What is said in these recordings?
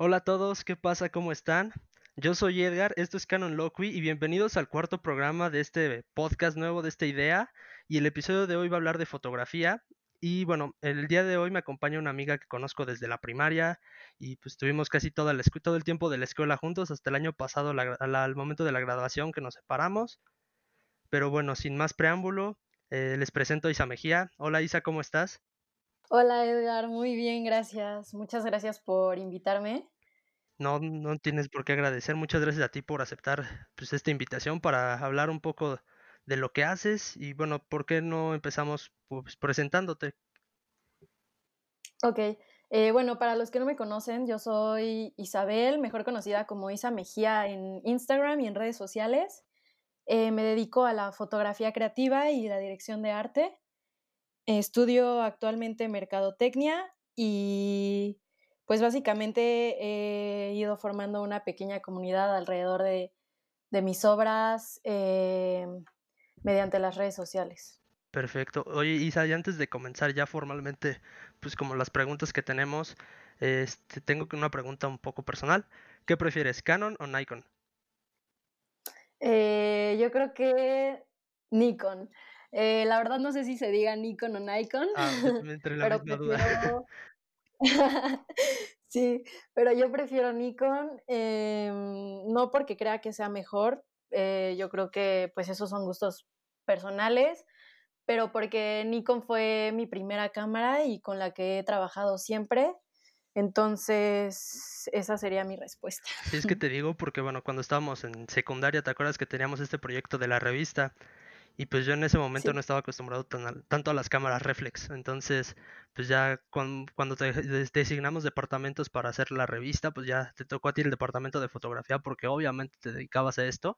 Hola a todos, ¿qué pasa? ¿Cómo están? Yo soy Edgar, esto es Canon Loqui y bienvenidos al cuarto programa de este podcast nuevo de esta idea. Y el episodio de hoy va a hablar de fotografía. Y bueno, el día de hoy me acompaña una amiga que conozco desde la primaria y pues tuvimos casi todo el, todo el tiempo de la escuela juntos hasta el año pasado, al momento de la graduación que nos separamos. Pero bueno, sin más preámbulo, eh, les presento a Isa Mejía. Hola Isa, ¿cómo estás? Hola Edgar, muy bien, gracias. Muchas gracias por invitarme. No, no tienes por qué agradecer. Muchas gracias a ti por aceptar pues, esta invitación para hablar un poco de lo que haces y bueno, ¿por qué no empezamos pues, presentándote? Ok, eh, bueno, para los que no me conocen, yo soy Isabel, mejor conocida como Isa Mejía en Instagram y en redes sociales. Eh, me dedico a la fotografía creativa y la dirección de arte. Estudio actualmente mercadotecnia y pues básicamente he ido formando una pequeña comunidad alrededor de, mis obras eh, mediante las redes sociales. Perfecto. Oye, Isa, y antes de comenzar ya formalmente, pues como las preguntas que tenemos, este, tengo una pregunta un poco personal. ¿Qué prefieres, Canon o Nikon? Eh, yo creo que Nikon. Eh, la verdad no sé si se diga Nikon o Nikon. Ah, pero prefiero... sí, pero yo prefiero Nikon, em, no porque crea que sea mejor, eh, yo creo que pues esos son gustos personales, pero porque Nikon fue mi primera cámara y con la que he trabajado siempre. Entonces, esa sería mi respuesta. Sí, es que te digo porque, bueno, cuando estábamos en secundaria, ¿te acuerdas que teníamos este proyecto de la revista? Y pues yo en ese momento no estaba acostumbrado tanto a las cámaras reflex. Entonces, pues ya cuando, te designamos departamentos para hacer la revista, pues ya te tocó a ti el departamento de fotografía porque obviamente te dedicabas a esto.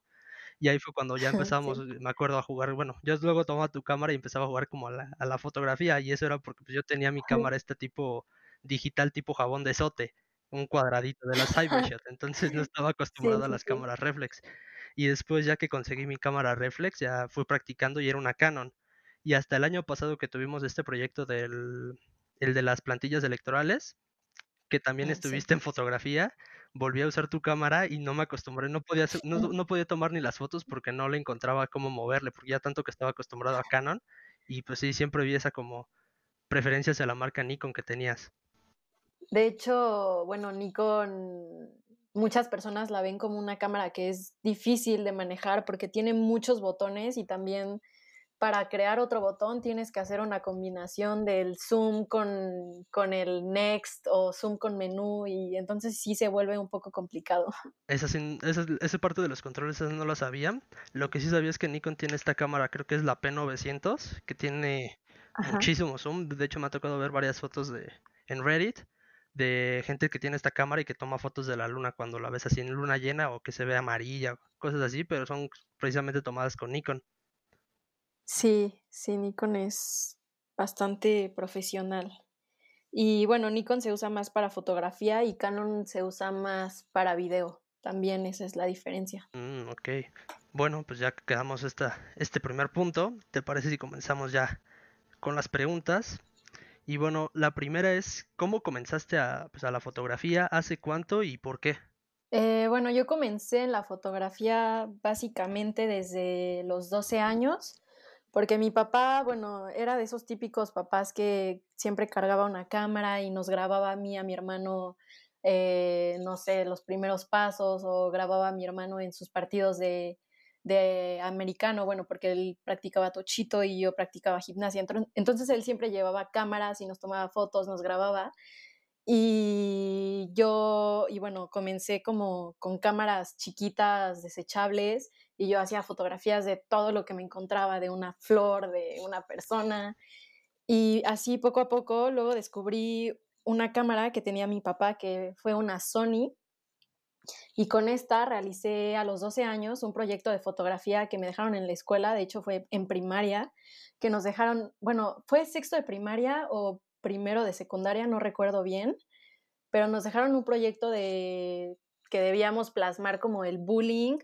Y ahí fue cuando ya empezamos, me acuerdo, a jugar. Bueno, yo luego tomaba tu cámara y empezaba a jugar como a la, fotografía. Y eso era porque pues, yo tenía mi cámara este tipo digital, tipo jabón de sote, un cuadradito de la Cybershot. Entonces no estaba acostumbrado a las cámaras reflex. Y después ya que conseguí mi cámara reflex, ya fui practicando y era una Canon. Y hasta el año pasado que tuvimos este proyecto del el de las plantillas electorales, que también ah, estuviste en fotografía, volví a usar tu cámara y no me acostumbré, no podía, no, no, podía tomar ni las fotos porque no le encontraba cómo moverle, porque ya tanto que estaba acostumbrado a Canon, y pues sí, siempre vi esa como preferencia hacia la marca Nikon que tenías. De hecho, bueno, Nikon muchas personas la ven como una cámara que es difícil de manejar porque tiene muchos botones y también para crear otro botón tienes que hacer una combinación del zoom con, con el next o zoom con menú y entonces sí se vuelve un poco complicado. Esa, esa, parte de los controles no lo sabía. Lo que sí sabía es que Nikon tiene esta cámara, creo que es la P900, que tiene muchísimo zoom. De hecho me ha tocado ver varias fotos de, en Reddit de gente que tiene esta cámara y que toma fotos de la luna cuando la ves así en luna llena o que se ve amarilla, cosas así, pero son precisamente tomadas con Nikon. Sí, sí, Nikon es bastante profesional. Y bueno, Nikon se usa más para fotografía y Canon se usa más para video. También esa es la diferencia. Mm, ok. Bueno, pues ya quedamos esta, este primer punto. ¿Te parece si comenzamos ya con las preguntas? Y bueno, la primera es, ¿cómo comenzaste a, pues, a la fotografía? ¿Hace cuánto y por qué? Eh, bueno, yo comencé en la fotografía básicamente desde los 12 años, porque mi papá, bueno, era de esos típicos papás que siempre cargaba una cámara y nos grababa a mí, a mi hermano, eh, no sé, los primeros pasos o grababa a mi hermano en sus partidos de, de americano, bueno, porque él practicaba tochito y yo practicaba gimnasia. Entonces él siempre llevaba cámaras y nos tomaba fotos, nos grababa. Y yo, y bueno, comencé como con cámaras chiquitas, desechables, y yo hacía fotografías de todo lo que me encontraba, de una flor, de una persona. Y así poco a poco luego descubrí una cámara que tenía mi papá, que fue una Sony, y con esta realicé a los 12 años un proyecto de fotografía que me dejaron en la escuela, de hecho fue en primaria, que nos dejaron, bueno, fue sexto de primaria o primero de secundaria, no recuerdo bien, pero nos dejaron un proyecto de que debíamos plasmar como el bullying,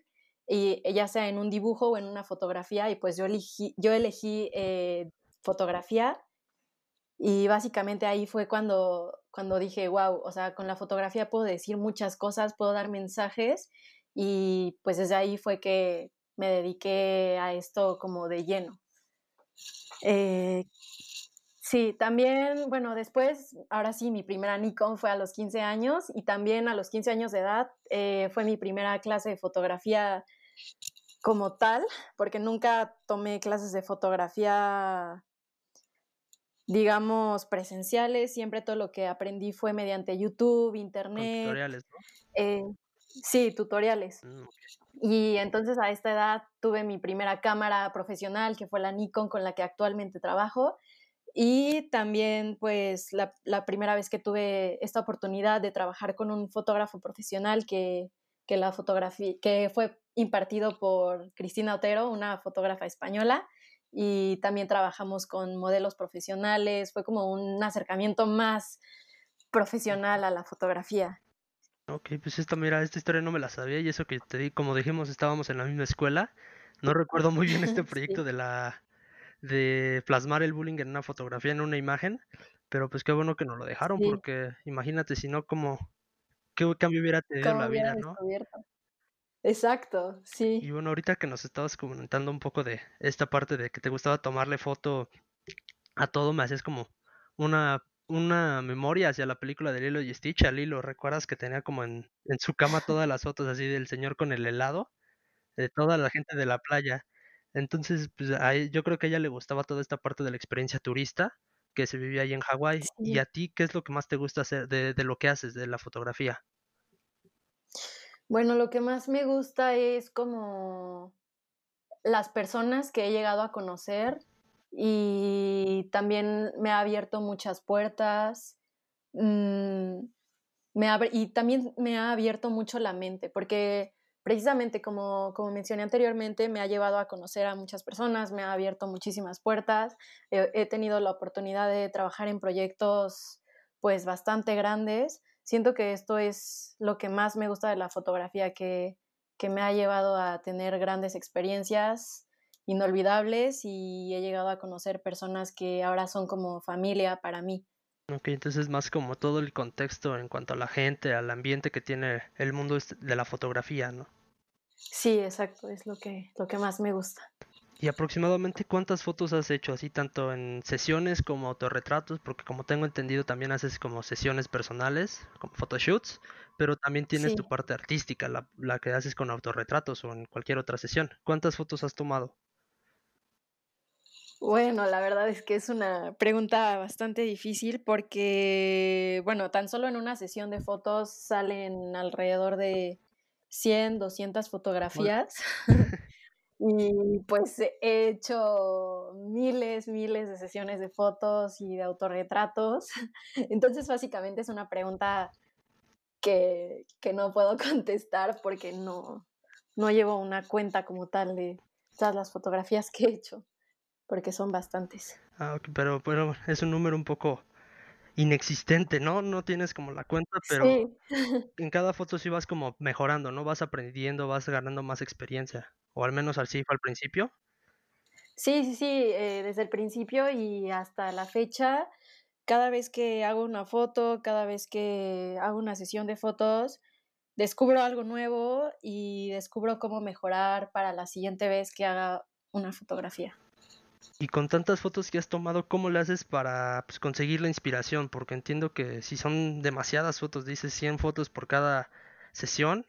y ya sea en un dibujo o en una fotografía, y pues yo elegí, yo elegí eh, fotografía, y básicamente ahí fue cuando cuando dije, wow, o sea, con la fotografía puedo decir muchas cosas, puedo dar mensajes y pues desde ahí fue que me dediqué a esto como de lleno. Eh, sí, también, bueno, después, ahora sí, mi primera Nikon fue a los 15 años y también a los 15 años de edad eh, fue mi primera clase de fotografía como tal, porque nunca tomé clases de fotografía digamos, presenciales. Siempre todo lo que aprendí fue mediante YouTube, Internet. tutoriales, ¿no? Eh, sí, tutoriales. Mm, y entonces a esta edad tuve mi primera cámara profesional, que fue la Nikon con la que actualmente trabajo. Y también, pues, la, la primera vez que tuve esta oportunidad de trabajar con un fotógrafo profesional que, que la fotografía, que fue impartido por Cristina Otero, una fotógrafa española, y también trabajamos con modelos profesionales, fue como un acercamiento más profesional a la fotografía. Ok, pues esta, mira, esta historia no me la sabía y eso que te di, como dijimos, estábamos en la misma escuela. No recuerdo muy bien este proyecto de la de plasmar el bullying en una fotografía, en una imagen, pero pues qué bueno que nos lo dejaron, porque imagínate si no, como qué cambio hubiera tenido en la vida, ¿no? Exacto, sí. Y bueno, ahorita que nos estabas comentando un poco de esta parte de que te gustaba tomarle foto a todo, me hacías como una, una memoria hacia la película de Lilo y Stitch. A Lilo, ¿recuerdas que tenía como en, en su cama todas las fotos así del señor con el helado? De toda la gente de la playa. Entonces, pues a yo creo que a ella le gustaba toda esta parte de la experiencia turista que se vivía ahí en Hawái. ¿Y a ti qué es lo que más te gusta hacer de, de lo que haces, de la fotografía? Bueno, lo que más me gusta es como las personas que he llegado a conocer y también me ha abierto muchas puertas mm, me y también me ha abierto mucho la mente porque precisamente como, como mencioné anteriormente me ha llevado a conocer a muchas personas, me ha abierto muchísimas puertas, he tenido la oportunidad de trabajar en proyectos pues bastante grandes siento que esto es lo que más me gusta de la fotografía, que, que me ha llevado a tener grandes experiencias inolvidables y he llegado a conocer personas que ahora son como familia para mí. Ok, entonces más como todo el contexto en cuanto a la gente, al ambiente que tiene el mundo de la fotografía, ¿no? Sí, exacto, es lo que, lo que más me gusta. ¿Y aproximadamente cuántas fotos has hecho así, tanto en sesiones como autorretratos? Porque como tengo entendido también haces como sesiones personales, como photoshoots, pero también tienes tu parte artística, la, la, que haces con autorretratos o en cualquier otra sesión. ¿Cuántas fotos has tomado? Bueno, la verdad es que es una pregunta bastante difícil porque, bueno, tan solo en una sesión de fotos salen alrededor de 100, 200 fotografías. Y pues he hecho miles, miles de sesiones de fotos y de autorretratos. Entonces básicamente es una pregunta que, que no puedo contestar porque no, no llevo una cuenta como tal de todas las fotografías que he hecho, porque son bastantes. Ah, pero, pero es un número un poco inexistente, ¿no? No tienes como la cuenta, pero en cada foto sí vas como mejorando, ¿no? Vas aprendiendo, vas ganando más experiencia, o al menos así fue al principio. Sí, sí, sí, eh, desde el principio y hasta la fecha, cada vez que hago una foto, cada vez que hago una sesión de fotos, descubro algo nuevo y descubro cómo mejorar para la siguiente vez que haga una fotografía. Y con tantas fotos que has tomado, ¿cómo le haces para pues, conseguir la inspiración? Porque entiendo que si son demasiadas fotos, dices 100 fotos por cada sesión,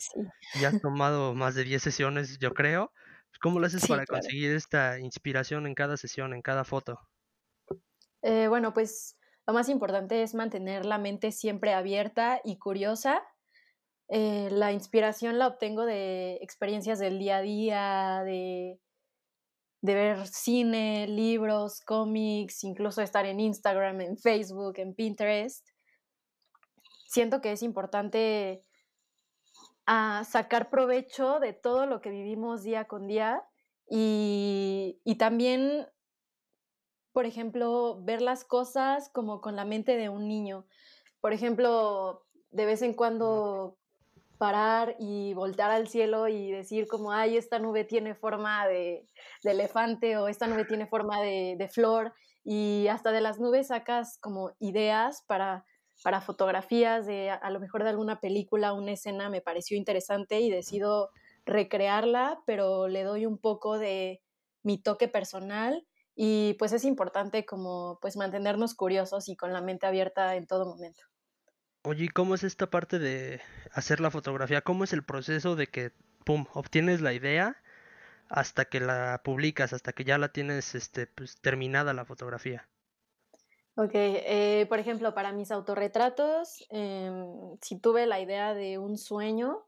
y has tomado más de 10 sesiones, yo creo. ¿Cómo le haces para conseguir esta inspiración en cada sesión, en cada foto? Eh, bueno, pues lo más importante es mantener la mente siempre abierta y curiosa. Eh, la inspiración la obtengo de experiencias del día a día, de de ver cine, libros, cómics, incluso estar en Instagram, en Facebook, en Pinterest. Siento que es importante ah, sacar provecho de todo lo que vivimos día con día y, y también, por ejemplo, ver las cosas como con la mente de un niño. Por ejemplo, de vez en cuando parar y voltear al cielo y decir como, ay, esta nube tiene forma de, elefante o esta nube tiene forma de, flor y hasta de las nubes sacas como ideas para, para fotografías de a, lo mejor de alguna película, una escena me pareció interesante y decido recrearla, pero le doy un poco de mi toque personal y pues es importante como pues mantenernos curiosos y con la mente abierta en todo momento. Oye, ¿cómo es esta parte de hacer la fotografía? ¿Cómo es el proceso de que, pum, obtienes la idea hasta que la publicas, hasta que ya la tienes este, pues, terminada la fotografía? Ok, eh, por ejemplo, para mis autorretratos, em, si tuve la idea de un sueño,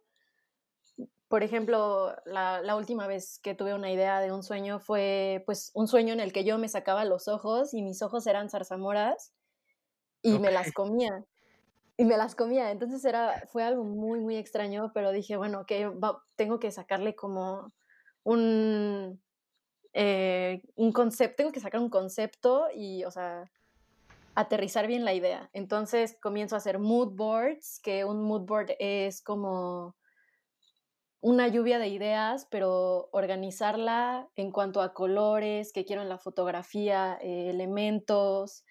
por ejemplo, la, última vez que tuve una idea de un sueño fue pues un sueño en el que yo me sacaba los ojos y mis ojos eran zarzamoras y me las comía. Y me las comía. Entonces era, fue algo muy, muy extraño, pero dije, bueno, que tengo que sacarle como un, eh, un concepto, tengo que sacar un concepto y, o sea, aterrizar bien la idea. Entonces comienzo a hacer mood boards, que un mood board es como una lluvia de ideas, pero organizarla en cuanto a colores que quiero en la fotografía, eh, elementos,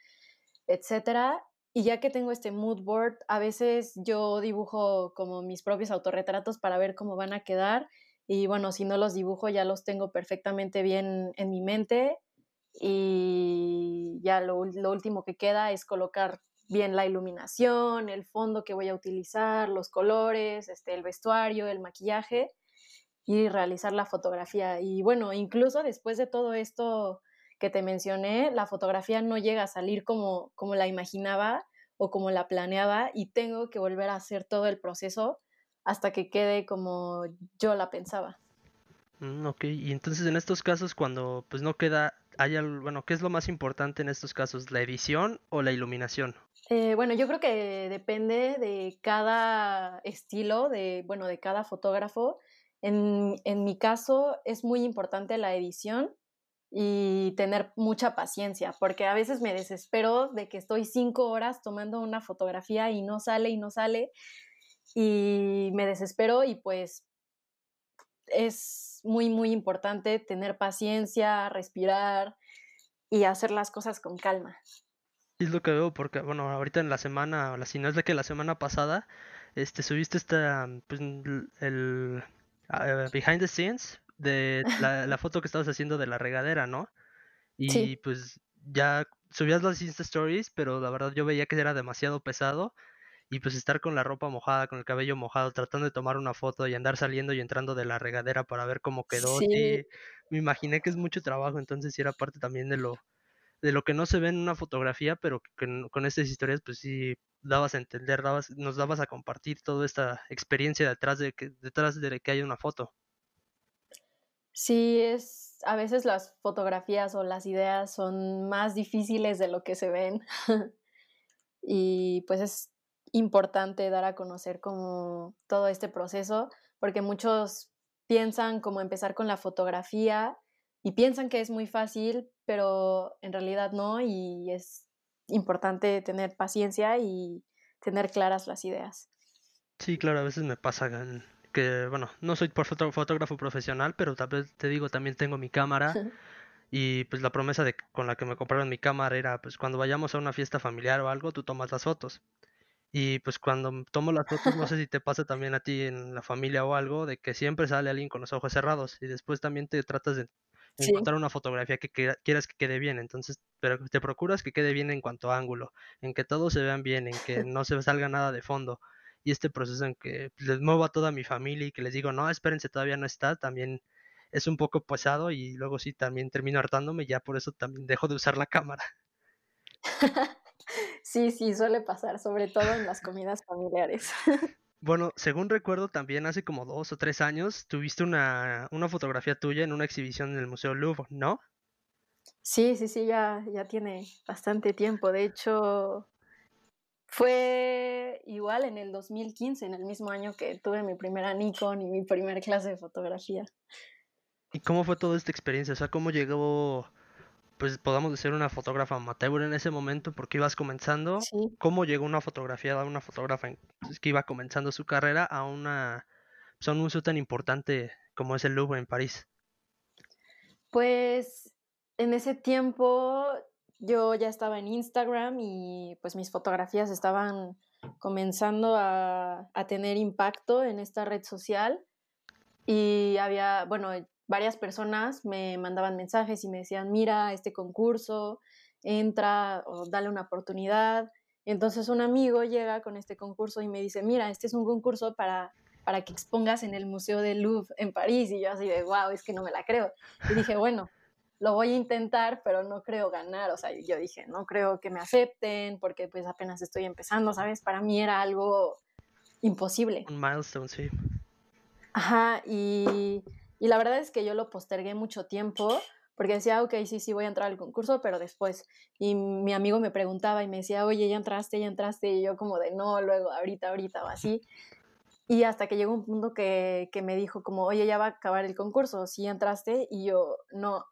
etcétera. Y ya que tengo este mood board, a veces yo dibujo como mis propios autorretratos para ver cómo van a quedar. Y bueno, si no los dibujo, ya los tengo perfectamente bien en mi mente. Y ya lo, lo último que queda es colocar bien la iluminación, el fondo que voy a utilizar, los colores, este, el vestuario, el maquillaje y realizar la fotografía. Y bueno, incluso después de todo esto que te mencioné, la fotografía no llega a salir como, como la imaginaba o como la planeaba y tengo que volver a hacer todo el proceso hasta que quede como yo la pensaba. Mm, ok, y entonces en estos casos cuando pues no queda, hay bueno, ¿qué es lo más importante en estos casos? ¿La edición o la iluminación? Eh, bueno, yo creo que depende de cada estilo, de, bueno, de cada fotógrafo. En, en mi caso es muy importante la edición y tener mucha paciencia, porque a veces me desespero de que estoy cinco horas tomando una fotografía y no sale y no sale, y me desespero y pues es muy, muy importante tener paciencia, respirar y hacer las cosas con calma. Es lo que veo porque, bueno, ahorita en la semana, o si no es de que la semana pasada, este, subiste esta, pues, el ah, behind the scenes de la, foto que estabas haciendo de la regadera, ¿no? Y pues ya subías las Insta Stories, pero la verdad yo veía que era demasiado pesado y pues estar con la ropa mojada, con el cabello mojado, tratando de tomar una foto y andar saliendo y entrando de la regadera para ver cómo quedó. Sí. me imaginé que es mucho trabajo, entonces sí era parte también de lo de lo que no se ve en una fotografía, pero que con estas historias pues sí dabas a entender, dabas, nos dabas a compartir toda esta experiencia detrás de que detrás de que hay una foto. Sí, es a veces las fotografías o las ideas son más difíciles de lo que se ven. y pues es importante dar a conocer como todo este proceso, porque muchos piensan como empezar con la fotografía y piensan que es muy fácil, pero en realidad no y es importante tener paciencia y tener claras las ideas. Sí, claro, a veces me pasa que, bueno, no soy fotógrafo profesional, pero tal vez te digo, también tengo mi cámara y pues la promesa de con la que me compraron mi cámara era, pues cuando vayamos a una fiesta familiar o algo, tú tomas las fotos. Y pues cuando tomo las fotos, no sé si te pasa también a ti en la familia o algo, de que siempre sale alguien con los ojos cerrados y después también te tratas de encontrar una fotografía que quieras que quede bien. Entonces, pero te procuras que quede bien en cuanto a ángulo, en que todos se vean bien, en que no se salga nada de fondo. Y este proceso en que les muevo a toda mi familia y que les digo, no, espérense, todavía no está, también es un poco pesado y luego sí también termino hartándome, ya por eso también dejo de usar la cámara. sí, sí, suele pasar, sobre todo en las comidas familiares. Bueno, según recuerdo, también hace como dos o tres años tuviste una, una fotografía tuya en una exhibición en el Museo Louvre, ¿no? Sí, sí, sí, ya, ya tiene bastante tiempo. De hecho, fue igual en el 2015, en el mismo año que tuve mi primera Nikon y mi primera clase de fotografía. ¿Y cómo fue toda esta experiencia? O sea, ¿cómo llegó pues podamos ser una fotógrafa amateur en ese momento porque ibas comenzando. ¿Cómo llegó una fotografía a una fotógrafa que iba comenzando su carrera a una pues, un museo tan importante como es el Louvre en París? Pues en ese tiempo yo ya estaba en Instagram y pues mis fotografías estaban comenzando a, a tener impacto en esta red social y había, bueno, varias personas me mandaban mensajes y me decían, mira, este concurso, entra o dale una oportunidad. Entonces un amigo llega con este concurso y me dice, mira, este es un concurso para, para que expongas en el Museo del Louvre en París. Y yo así de, wow, es que no me la creo. Y dije, bueno, lo voy a intentar, pero no creo ganar. O sea, yo dije, no creo que me acepten porque pues apenas estoy empezando, ¿sabes? Para mí era algo imposible. Un milestone, sí. Ajá, y, y la verdad es que yo lo postergué mucho tiempo porque decía, ok, sí, sí, voy a entrar al concurso, pero después. Y mi amigo me preguntaba y me decía, oye, ya entraste, ya entraste, y yo como de, no, luego, ahorita, ahorita, o así. Y hasta que llegó un punto que, que me dijo como, oye, ya va a acabar el concurso, sí entraste, y yo, no.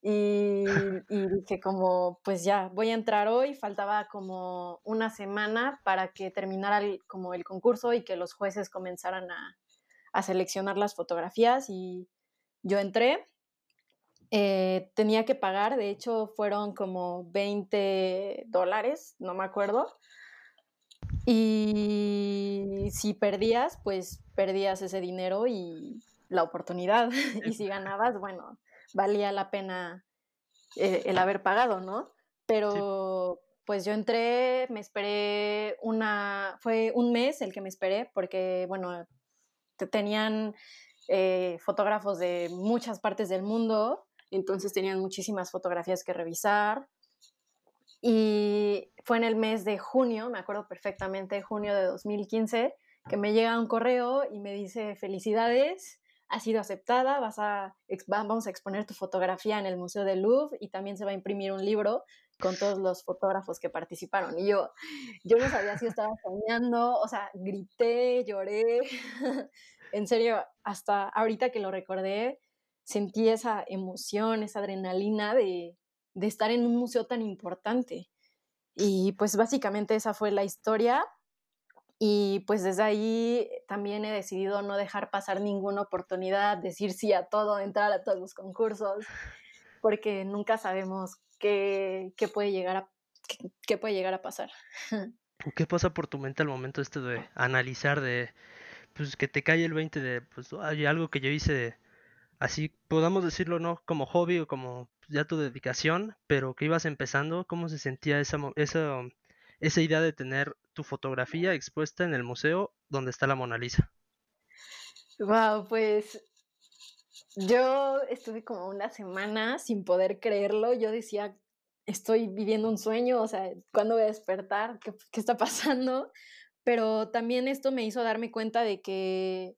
Y, y dije como, pues ya, voy a entrar hoy, faltaba como una semana para que terminara el, como el concurso y que los jueces comenzaran a, a seleccionar las fotografías y yo entré eh, tenía que pagar, de hecho fueron como 20 dólares, no me acuerdo. Y si perdías, pues perdías ese dinero y la oportunidad. y si ganabas, bueno, valía la pena eh, el haber pagado, ¿no? Pero pues yo entré, me esperé una, fue un mes el que me esperé, porque bueno, tenían eh, fotógrafos de muchas partes del mundo entonces tenían muchísimas fotografías que revisar. Y fue en el mes de junio, me acuerdo perfectamente, junio de 2015, que me llega un correo y me dice, felicidades, ha sido aceptada, vas a, vamos a exponer tu fotografía en el Museo del Louvre y también se va a imprimir un libro con todos los fotógrafos que participaron. Y yo, yo no sabía si estaba soñando, o sea, grité, lloré. en serio, hasta ahorita que lo recordé, sentí esa emoción, esa adrenalina de, estar en un museo tan importante. Y pues básicamente esa fue la historia. Y pues desde ahí también he decidido no dejar pasar ninguna oportunidad, decir sí a todo, entrar a todos los concursos, porque nunca sabemos qué, puede, llegar a, qué, puede llegar a pasar. ¿Qué pasa por tu mente al momento este de analizar, de pues que te cae el 20 de pues hay algo que yo hice así podamos decirlo, no como hobby o como ya tu dedicación, pero que ibas empezando, ¿cómo se sentía esa, esa, esa idea de tener tu fotografía expuesta en el museo donde está la Mona Lisa? Wow, pues yo estuve como una semana sin poder creerlo. Yo decía, estoy viviendo un sueño, o sea, ¿cuándo voy a despertar? ¿Qué, qué está pasando? Pero también esto me hizo darme cuenta de que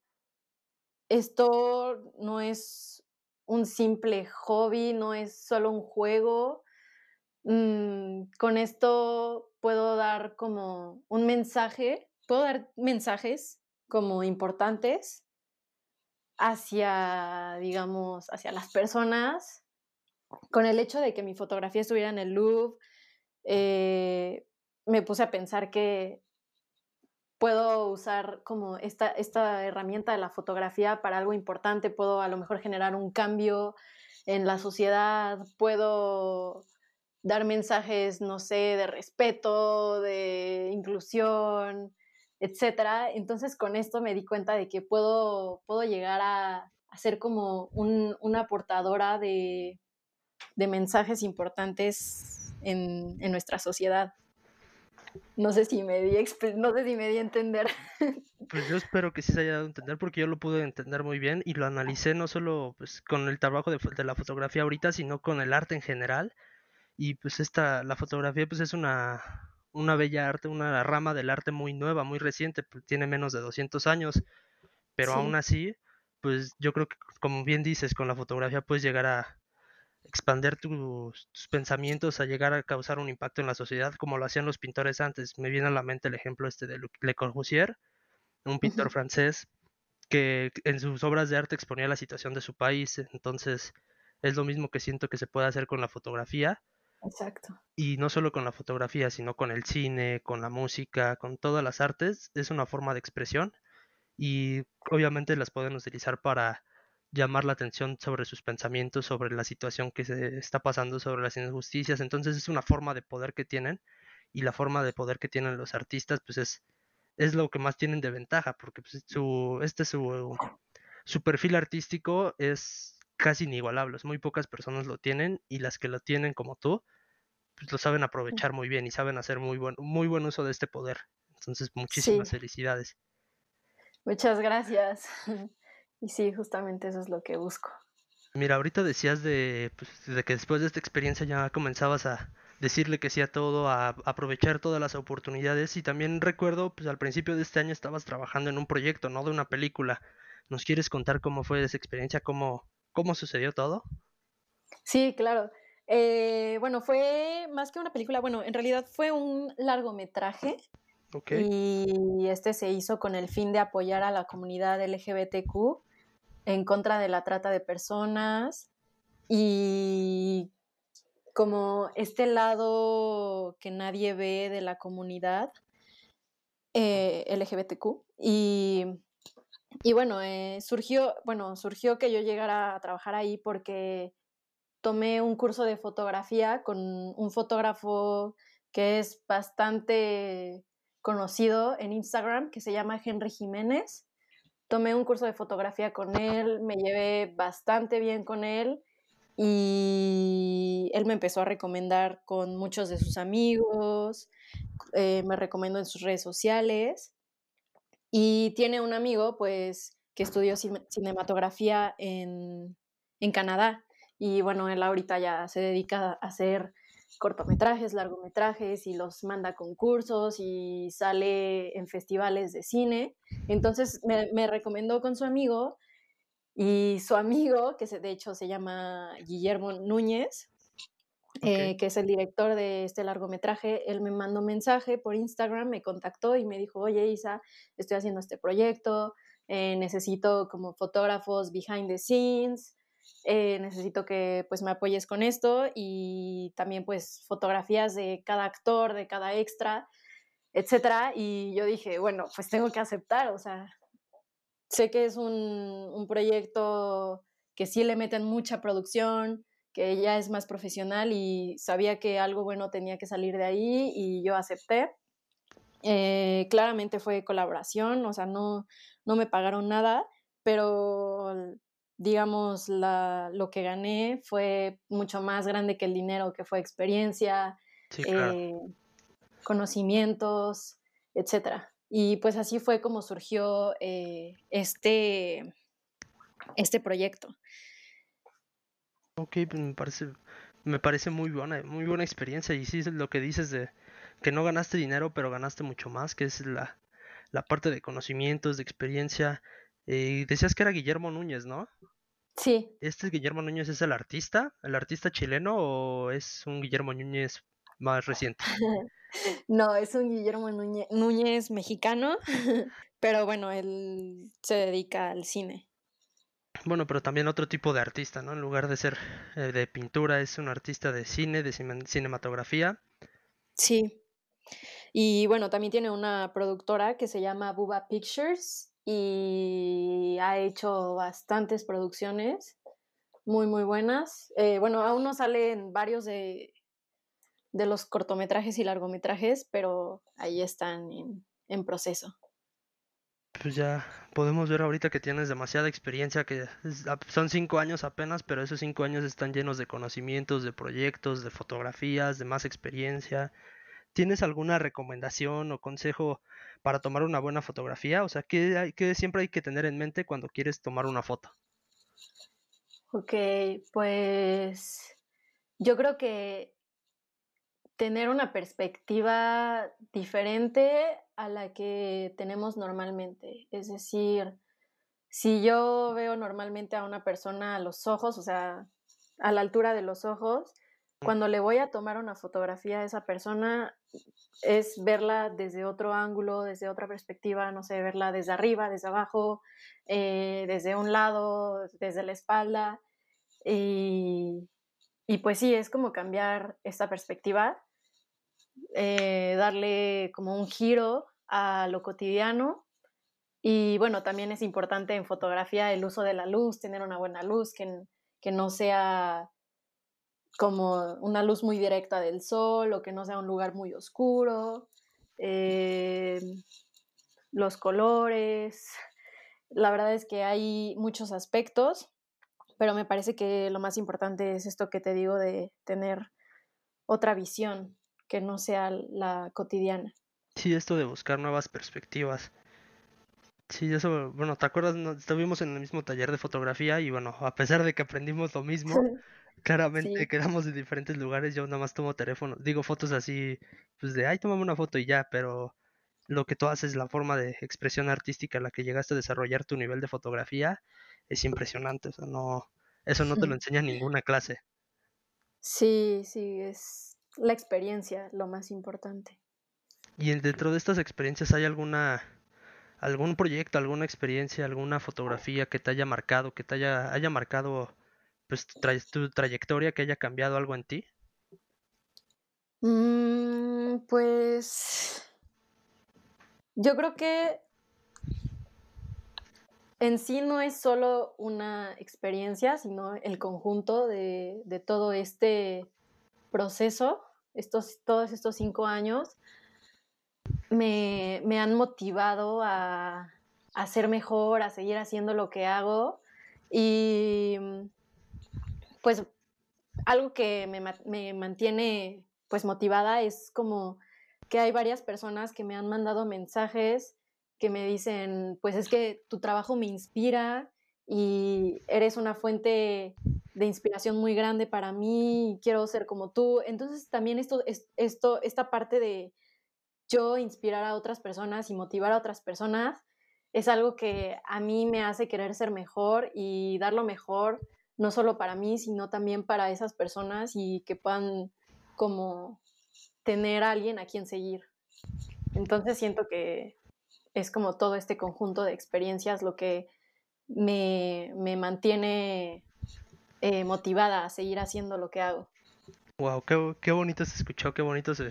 esto no es un simple hobby, no es solo un juego. Mm, con esto puedo dar como un mensaje, puedo dar mensajes como importantes hacia, digamos, hacia las personas. Con el hecho de que mi fotografía estuviera en el Louvre, eh, me puse a pensar que puedo usar como esta, esta herramienta de la fotografía para algo importante, puedo a lo mejor generar un cambio en la sociedad, puedo dar mensajes, no sé, de respeto, de inclusión, etcétera. Entonces con esto me di cuenta de que puedo, puedo llegar a, ser como una portadora de, mensajes importantes en nuestra sociedad. No sé si me di, no sé si me di a entender. Pues yo espero que sí se haya dado a entender porque yo lo pude entender muy bien y lo analicé no solo pues, con el trabajo de, de, la fotografía ahorita, sino con el arte en general. Y pues esta, la fotografía pues es una, una bella arte, una rama del arte muy nueva, muy reciente, pues, tiene menos de 200 años, pero aún así, pues yo creo que como bien dices, con la fotografía puedes llegar a, expander tus, pensamientos a llegar a causar un impacto en la sociedad como lo hacían los pintores antes. Me viene a la mente el ejemplo este de Le Corbusier, un pintor francés que en sus obras de arte exponía la situación de su país. Entonces es lo mismo que siento que se puede hacer con la fotografía. Exacto. Y no solo con la fotografía, sino con el cine, con la música, con todas las artes. Es una forma de expresión y obviamente las pueden utilizar para llamar la atención sobre sus pensamientos, sobre la situación que se está pasando, sobre las injusticias. Entonces es una forma de poder que tienen y la forma de poder que tienen los artistas, pues es, es lo que más tienen de ventaja, porque pues, su, este su, su perfil artístico es casi inigualable, muy pocas personas lo tienen y las que lo tienen como tú, pues lo saben aprovechar muy bien y saben hacer muy buen, muy buen uso de este poder. Entonces, muchísimas felicidades. Muchas gracias. Y sí, justamente eso es lo que busco. Mira, ahorita decías de, pues, de que después de esta experiencia ya comenzabas a decirle que sí a todo, a aprovechar todas las oportunidades y también recuerdo, pues al principio de este año estabas trabajando en un proyecto, ¿no? De una película. ¿Nos quieres contar cómo fue esa experiencia, cómo, cómo sucedió todo? Sí, claro. Eh, bueno, fue más que una película, bueno, en realidad fue un largometraje y este se hizo con el fin de apoyar a la comunidad LGBTQ en contra de la trata de personas y como este lado que nadie ve de la comunidad eh, LGBTQ. Y, y bueno, eh, surgió, bueno, surgió que yo llegara a trabajar ahí porque tomé un curso de fotografía con un fotógrafo que es bastante conocido en Instagram que se llama Henry Jiménez. Tomé un curso de fotografía con él, me llevé bastante bien con él y él me empezó a recomendar con muchos de sus amigos, eh, me recomendó en sus redes sociales y tiene un amigo pues que estudió cinematografía en, en Canadá y bueno, él ahorita ya se dedica a hacer cortometrajes, largometrajes y los manda a concursos y sale en festivales de cine. Entonces me, recomendó con su amigo y su amigo, que de hecho se llama Guillermo Núñez, eh, que es el director de este largometraje, él me mandó un mensaje por Instagram, me contactó y me dijo, oye Isa, estoy haciendo este proyecto, eh, necesito como fotógrafos behind the scenes, eh, necesito que pues me apoyes con esto y también pues fotografías de cada actor, de cada extra, etcétera. Y yo dije, bueno, pues tengo que aceptar, o sea, sé que es un, un proyecto que sí le meten mucha producción, que ya es más profesional y sabía que algo bueno tenía que salir de ahí y yo acepté. Eh, claramente fue colaboración, o sea, no, no me pagaron nada, pero digamos, la, lo que gané fue mucho más grande que el dinero, que fue experiencia, eh, conocimientos, etc. Y pues así fue como surgió eh, este, este proyecto. Ok, pues, me parece, me parece muy buena, muy buena experiencia. Y sí, es lo que dices de que no ganaste dinero, pero ganaste mucho más, que es la, la parte de conocimientos, de experiencia, eh, decías que era Guillermo Núñez, ¿no? Sí. ¿Este Guillermo Núñez es el artista? ¿El artista chileno o es un Guillermo Núñez más reciente? no, es un Guillermo Núñez, mexicano, pero bueno, él se dedica al cine. Bueno, pero también otro tipo de artista, ¿no? En lugar de ser eh, de pintura, es un artista de cine, de cinematografía. Sí. Y bueno, también tiene una productora que se llama Buba Pictures y ha hecho bastantes producciones muy, muy buenas. Eh, bueno, aún no salen varios de, de, los cortometrajes y largometrajes, pero ahí están en, en, proceso. Pues ya podemos ver ahorita que tienes demasiada experiencia, que son cinco años apenas, pero esos cinco años están llenos de conocimientos, de proyectos, de fotografías, de más experiencia. ¿Tienes alguna recomendación o consejo para tomar una buena fotografía? O sea, ¿qué, siempre hay que tener en mente cuando quieres tomar una foto? Ok, pues yo creo que tener una perspectiva diferente a la que tenemos normalmente. Es decir, si yo veo normalmente a una persona a los ojos, o sea, a la altura de los ojos, cuando le voy a tomar una fotografía a esa persona, es verla desde otro ángulo, desde otra perspectiva, no sé, verla desde arriba, desde abajo, eh, desde un lado, desde la espalda. Y, pues sí, es como cambiar esta perspectiva, eh, darle como un giro a lo cotidiano Y bueno, también es importante en fotografía el uso de la luz, tener una buena luz, que, que no sea como una luz muy directa del sol o que no sea un lugar muy oscuro. Eh, los colores. La verdad es que hay muchos aspectos, pero me parece que lo más importante es esto que te digo de tener otra visión que no sea la cotidiana. Sí, esto de buscar nuevas perspectivas. Sí, eso, bueno, ¿te acuerdas? estuvimos en el mismo taller de fotografía y bueno, a pesar de que aprendimos lo mismo, claramente quedamos en diferentes lugares, yo nada más tomo teléfono, digo fotos así, pues de, ay, tomame una foto y ya, pero lo que tú haces, la forma de expresión artística en la que llegaste a desarrollar tu nivel de fotografía, es impresionante, o sea, no, eso no te lo enseña ninguna clase. Sí, sí, es la experiencia lo más importante. ¿Y dentro de estas experiencias hay alguna algún proyecto, alguna experiencia, alguna fotografía que te haya marcado, que te haya, haya marcado pues, tu trayectoria, que haya cambiado algo en ti? Mm, pues yo creo que en sí no es solo una experiencia, sino el conjunto de, todo este proceso, estos, todos estos cinco años, me, han motivado a, a, ser mejor, a seguir haciendo lo que hago. Y pues algo que me, me mantiene pues motivada es como que hay varias personas que me han mandado mensajes que me dicen, pues es que tu trabajo me inspira y eres una fuente de inspiración muy grande para mí y quiero ser como tú. Entonces también esto, esto, esta parte de yo inspirar a otras personas y motivar a otras personas es algo que a mí me hace querer ser mejor y dar lo mejor, no solo para mí, sino también para esas personas y que puedan como tener a alguien a quien seguir. Entonces siento que es como todo este conjunto de experiencias lo que me, mantiene eh, motivada a seguir haciendo lo que hago. Wow, qué, qué bonito se escuchó, qué bonito se,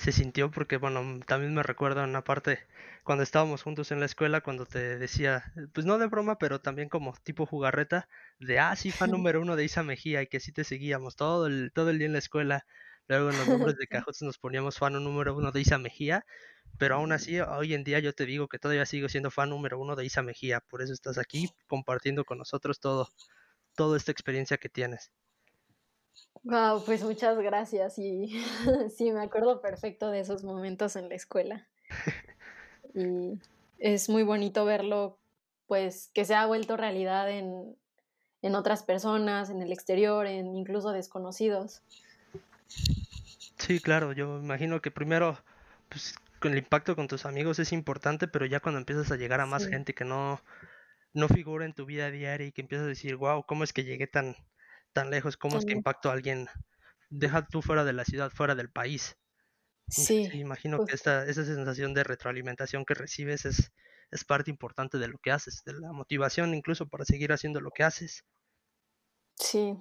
se sintió, porque bueno, también me recuerdo en una parte cuando estábamos juntos en la escuela, cuando te decía, pues no de broma, pero también como tipo jugarreta, de ah, sí, fan número uno de Isa Mejía y que sí te seguíamos todo el, todo el día en la escuela. Luego en los nombres de cajotes nos poníamos fan número uno de Isa Mejía pero aún así, hoy en día yo te digo que todavía sigo siendo fan número uno de Isa Mejía. Por eso estás aquí compartiendo con nosotros todo, toda esta experiencia que tienes. Wow, pues muchas gracias. Y sí, me acuerdo perfecto de esos momentos en la escuela. Y es muy bonito verlo, pues, que se ha vuelto realidad en, en otras personas, en el exterior, en incluso desconocidos. Sí, claro, yo imagino que primero, pues con el impacto con tus amigos es importante, pero ya cuando empiezas a llegar a más gente que no, no figura en tu vida diaria y que empiezas a decir, wow, ¿cómo es que llegué tan, tan lejos? ¿Cómo es que impacto a alguien? Deja tú fuera de la ciudad, fuera del país. Sí. imagino que esta, esa sensación de retroalimentación que recibes es, es parte importante de lo que haces, de la motivación incluso para seguir haciendo lo que haces. Sí,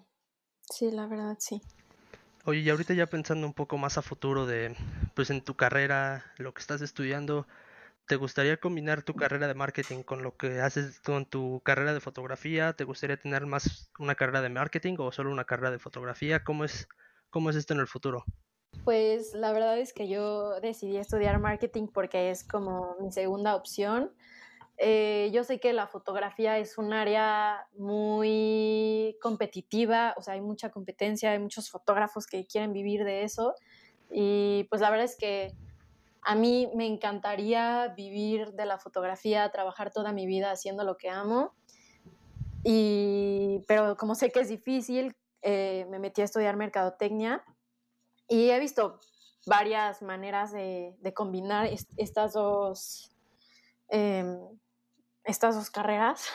sí, la verdad, sí. Oye, y ahorita ya pensando un poco más a futuro de, pues en tu carrera, lo que estás estudiando, ¿te gustaría combinar tu carrera de marketing con lo que haces con tu carrera de fotografía? ¿Te gustaría tener más una carrera de marketing o solo una carrera de fotografía? ¿Cómo es, cómo es esto en el futuro? Pues la verdad es que yo decidí estudiar marketing porque es como mi segunda opción. Eh, yo sé que la fotografía es un área muy competitiva, o sea, hay mucha competencia, hay muchos fotógrafos que quieren vivir de eso. Y pues la verdad es que a mí me encantaría vivir de la fotografía, trabajar toda mi vida haciendo lo que amo. Y, pero como sé que es difícil, eh, me metí a estudiar mercadotecnia y he visto varias maneras de, combinar estas dos em, estas dos carreras.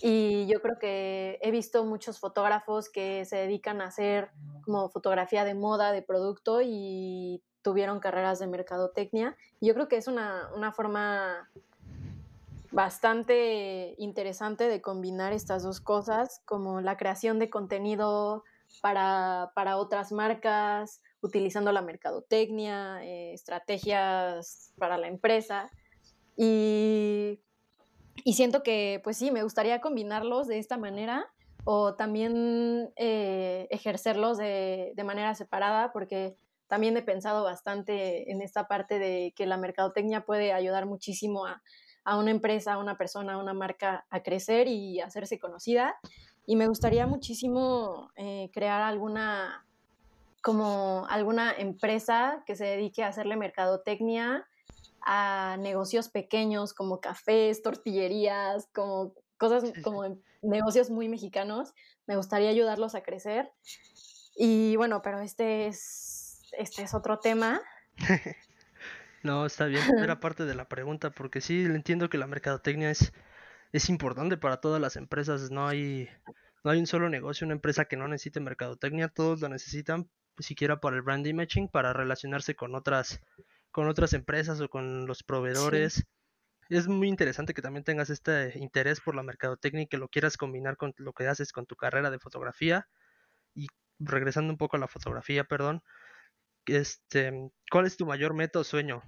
Y yo creo que he visto muchos fotógrafos que se dedican a hacer como fotografía de moda, de producto y tuvieron carreras de mercadotecnia. Yo creo que es una, una forma bastante interesante de combinar estas dos cosas, como la creación de contenido para, para otras marcas, utilizando la mercadotecnia, eh, estrategias para la empresa. Y y siento que, pues sí, me gustaría combinarlos de esta manera o también eh, ejercerlos de, de, manera separada, porque también he pensado bastante en esta parte de que la mercadotecnia puede ayudar muchísimo a, a una empresa, a una persona, a una marca a crecer y hacerse conocida. Y me gustaría muchísimo eh, crear alguna, como alguna empresa que se dedique a hacerle mercadotecnia a negocios pequeños como cafés, tortillerías, como cosas como negocios muy mexicanos. Me gustaría ayudarlos a crecer. Y bueno, pero este es, este es otro tema. no, está bien. Era parte de la pregunta, porque sí, entiendo que la mercadotecnia es, es importante para todas las empresas. No hay, no hay un solo negocio, una empresa que no necesite mercadotecnia. Todos lo necesitan, siquiera para el brand imaging, para relacionarse con otras, con otras empresas o con los proveedores. Es muy interesante que también tengas este interés por la mercadotecnia y que lo quieras combinar con lo que haces con tu carrera de fotografía. Y regresando un poco a la fotografía, perdón, este, ¿cuál es tu mayor meta o sueño?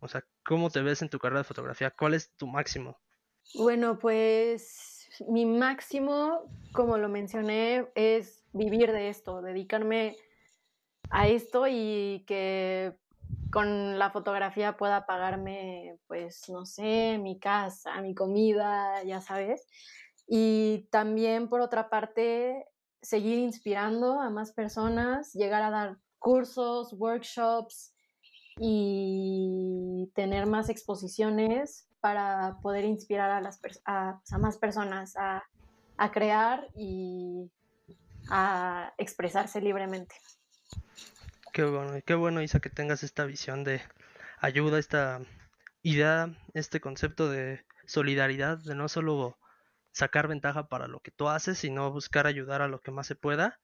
O sea, ¿cómo te ves en tu carrera de fotografía? ¿Cuál es tu máximo? Bueno, pues mi máximo, como lo mencioné, es vivir de esto, dedicarme a esto y que con la fotografía pueda pagarme, pues, no sé, mi casa, mi comida, ya sabes. Y también, por otra parte, seguir inspirando a más personas, llegar a dar cursos, workshops y tener más exposiciones para poder inspirar a, las, a, más personas a, a crear y a expresarse libremente. Qué bueno, qué bueno, Isa, que tengas esta visión de ayuda, esta idea, este concepto de solidaridad, de no solo sacar ventaja para lo que tú haces, sino buscar ayudar a lo que más se pueda.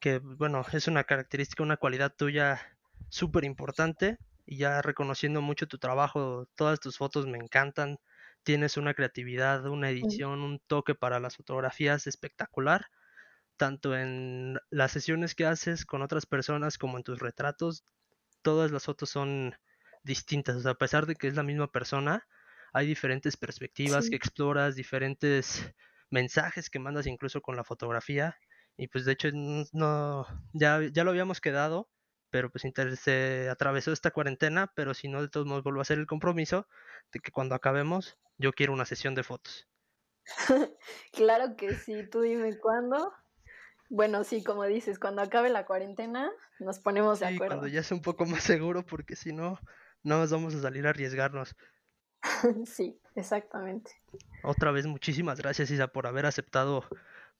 Que, bueno, es una característica, una cualidad tuya súper importante. Y ya reconociendo mucho tu trabajo, todas tus fotos me encantan. Tienes una creatividad, una edición, un toque para las fotografías espectacular tanto en las sesiones que haces con otras personas como en tus retratos, todas las fotos son distintas. a pesar de que es la misma persona, hay diferentes perspectivas que exploras, diferentes mensajes que mandas incluso con la fotografía. Y pues de hecho no, ya, ya lo habíamos quedado, pero pues se atravesó esta cuarentena, pero si no, de todos modos vuelvo a hacer el compromiso de que cuando acabemos, yo quiero una sesión de fotos. claro que sí, tú dime cuándo bueno, sí, como dices, cuando acabe la cuarentena nos ponemos de acuerdo. Cuando ya sea un poco más seguro, porque si no, no nos vamos a salir a arriesgarnos. sí, exactamente. Otra vez, muchísimas gracias, Isa, por haber aceptado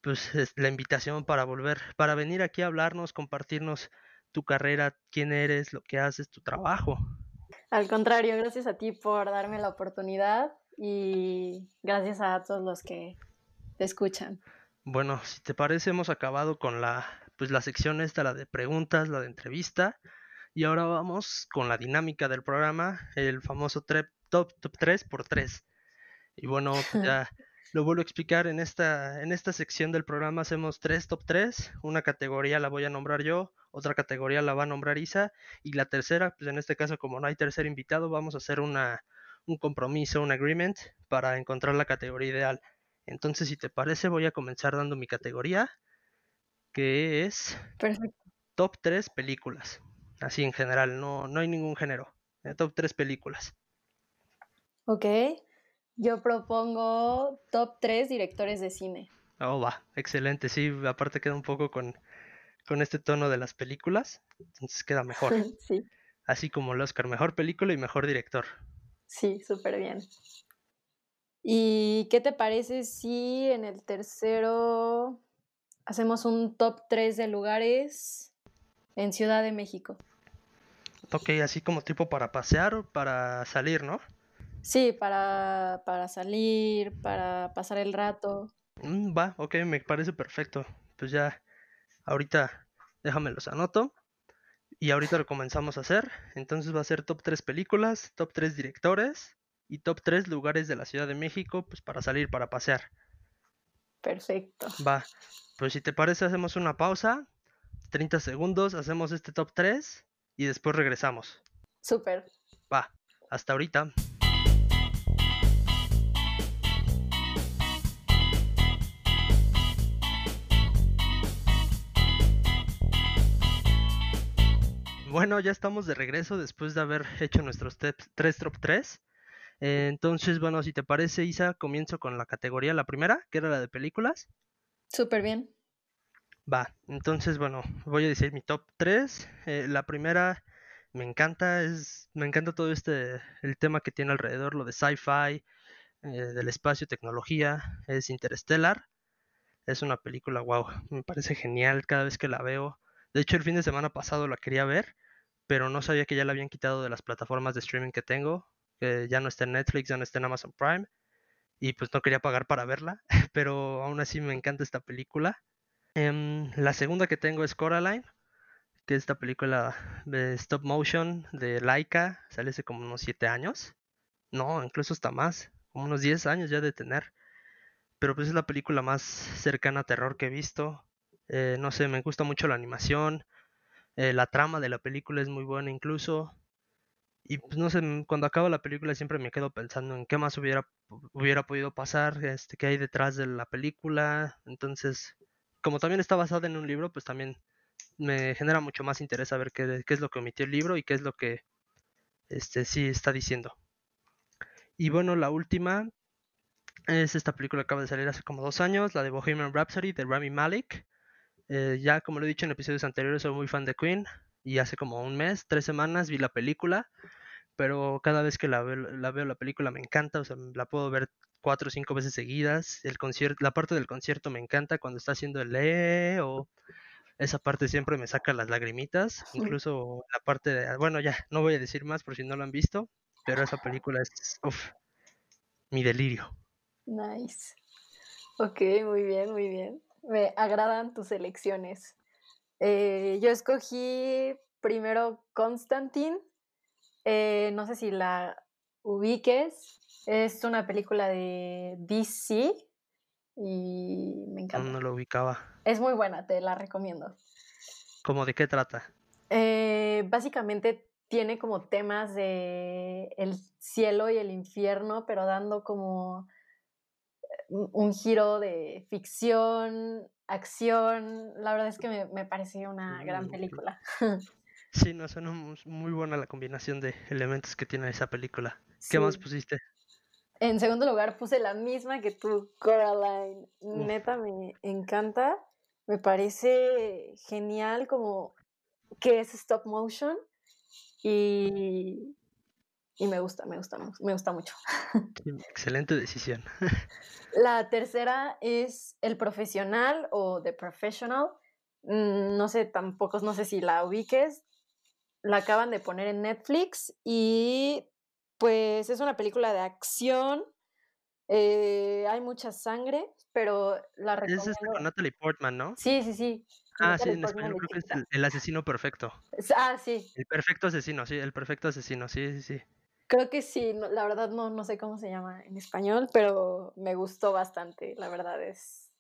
pues la invitación para volver, para venir aquí a hablarnos, compartirnos tu carrera, quién eres, lo que haces, tu trabajo. Al contrario, gracias a ti por darme la oportunidad y gracias a todos los que te escuchan. Bueno, si te parece, hemos acabado con la, pues la sección esta, la de preguntas, la de entrevista. Y ahora vamos con la dinámica del programa, el famoso top, top 3 por 3. Y bueno, pues ya lo vuelvo a explicar, en esta, en esta sección del programa hacemos tres top 3, una categoría la voy a nombrar yo, otra categoría la va a nombrar Isa, y la tercera, pues en este caso como no hay tercer invitado, vamos a hacer una, un compromiso, un agreement para encontrar la categoría ideal. Entonces, si te parece, voy a comenzar dando mi categoría, que es top 3 películas. Así en general, no, no hay ningún género. Eh, top 3 películas. Ok. Yo propongo top 3 directores de cine. Oh, va, excelente. Sí, aparte queda un poco con, con este tono de las películas. Entonces queda mejor. sí. Así como el Oscar, mejor película y mejor director. Sí, súper bien. ¿Y qué te parece si en el tercero hacemos un top 3 de lugares en Ciudad de México? Ok, así como tipo para pasear o para salir, ¿no? Sí, para, para salir, para pasar el rato. Mm, va, ok, me parece perfecto. Pues ya, ahorita déjame los anoto. Y ahorita lo comenzamos a hacer. Entonces va a ser top 3 películas, top 3 directores y top 3 lugares de la Ciudad de México pues, para salir, para pasear. Perfecto. Va, pues si te parece hacemos una pausa, 30 segundos, hacemos este top 3 y después regresamos. Súper. Va, hasta ahorita. Bueno, ya estamos de regreso después de haber hecho nuestros tres top 3. Eh, entonces, bueno, si te parece, Isa, comienzo con la categoría, la primera, que era la de películas. Súper bien. Va, entonces, bueno, voy a decir mi top 3. Eh, la primera me encanta, es, me encanta todo este, el tema que tiene alrededor, lo de sci-fi, eh, del espacio, tecnología, es Interstellar. Es una película, wow, me parece genial cada vez que la veo. De hecho, el fin de semana pasado la quería ver, pero no sabía que ya la habían quitado de las plataformas de streaming que tengo, ya no está en Netflix, ya no está en Amazon Prime, y pues no quería pagar para verla, pero aún así me encanta esta película. Em, la segunda que tengo es Coraline, que es esta película de stop motion de Laika, sale hace como unos 7 años, no, incluso hasta más, como unos 10 años ya de tener pero pues es la película más cercana a terror que he visto. Eh, no sé, me gusta mucho la animación, eh, la trama de la película es muy buena incluso. Y pues no sé, cuando acaba la película siempre me quedo pensando en qué más hubiera, hubiera podido pasar, este, qué hay detrás de la película. Entonces, como también está basada en un libro, pues también me genera mucho más interés saber qué, qué es lo que omitió el libro y qué es lo que este, sí está diciendo. Y bueno, la última, es esta película que acaba de salir hace como dos años, la de Bohemian Rhapsody de Rami Malek. Eh, ya como lo he dicho en episodios anteriores, soy muy fan de Queen y hace como un mes, tres semanas vi la película, pero cada vez que la veo la, veo, la película me encanta, o sea, la puedo ver cuatro o cinco veces seguidas. El concierto, la parte del concierto me encanta cuando está haciendo el E o esa parte siempre me saca las lagrimitas, incluso la parte de, bueno, ya, no voy a decir más por si no lo han visto, pero esa película es, uff, mi delirio. Nice. Ok, muy bien, muy bien. Me agradan tus elecciones. Eh, yo escogí primero Constantine. Eh, no sé si la ubiques. Es una película de DC y me encanta. No, lo ubicaba. Es muy buena, te la recomiendo. ¿Cómo de qué trata? Eh, básicamente tiene como temas de el cielo y el infierno, pero dando como un giro de ficción, acción. La verdad es que me, me pareció una gran película. Sí, no, suena muy buena la combinación de elementos que tiene esa película. ¿Qué más pusiste? En segundo lugar puse la misma que tú, Coraline. Neta, me encanta. Me parece genial como que es stop motion y, y me gusta, me gusta, me gusta mucho. excelente decisión. La tercera es El Profesional o The Professional. Mm, no sé, tampoco, no sé si la ubiques. La acaban de poner en Netflix y pues es una película de acción. Eh, hay mucha sangre, pero la recomiendo. Es con Natalie Portman, ¿no? Sí, sí, sí. Ah, sí, en español creo que es el, asesino perfecto. Ah, sí. El perfecto asesino, sí, el perfecto asesino, sí, sí, sí. Creo que sí, la verdad no, no sé cómo se llama en español, pero me gustó bastante, la verdad es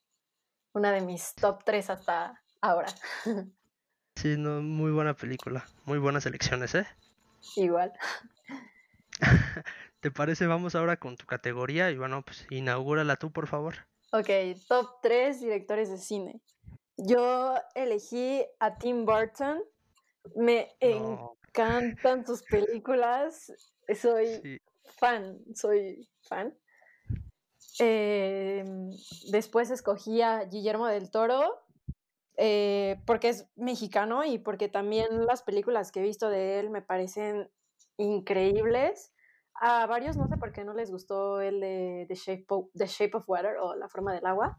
una de mis top tres hasta ahora. Sí, no, muy buena película, muy buenas elecciones, ¿eh? Igual. ¿Te parece? Vamos ahora con tu categoría y bueno, pues inaugúrala tú, por favor. Ok, top tres directores de cine. Yo elegí a Tim Burton. Me encantan sus películas soy fan, soy fan. Em, después escogí a Guillermo del Toro eh, porque es mexicano y porque también las películas que he visto de él me parecen increíbles. A varios no sé por qué no les gustó el de The Shape of, The Shape of Water o La forma del agua.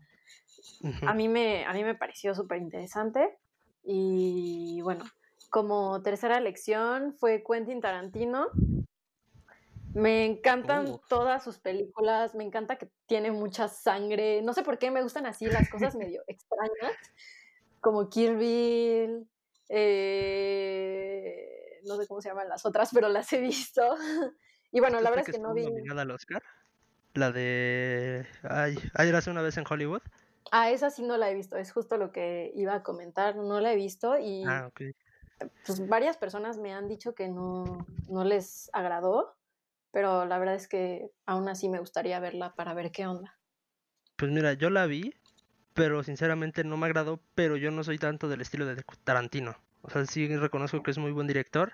a, mí me, a mí me pareció súper interesante. Y bueno, como tercera elección fue Quentin Tarantino. Me encantan uh. todas sus películas, me encanta que tiene mucha sangre. No sé por qué me gustan así las cosas medio extrañas, como Kill Bill, eh, no sé cómo se llaman las otras, pero las he visto. Y bueno, la verdad es que no vi. al Oscar? La de. Ay, ayer hace una vez en Hollywood. Ah, esa sí no la he visto, es justo lo que iba a comentar, no la he visto y ah, pues varias personas me han dicho que no, no les agradó pero la verdad es que aún así me gustaría verla para ver qué onda. Pues mira, yo la vi, pero sinceramente no me agradó, pero yo no soy tanto del estilo de Tarantino. O sea, sí reconozco que es muy buen director,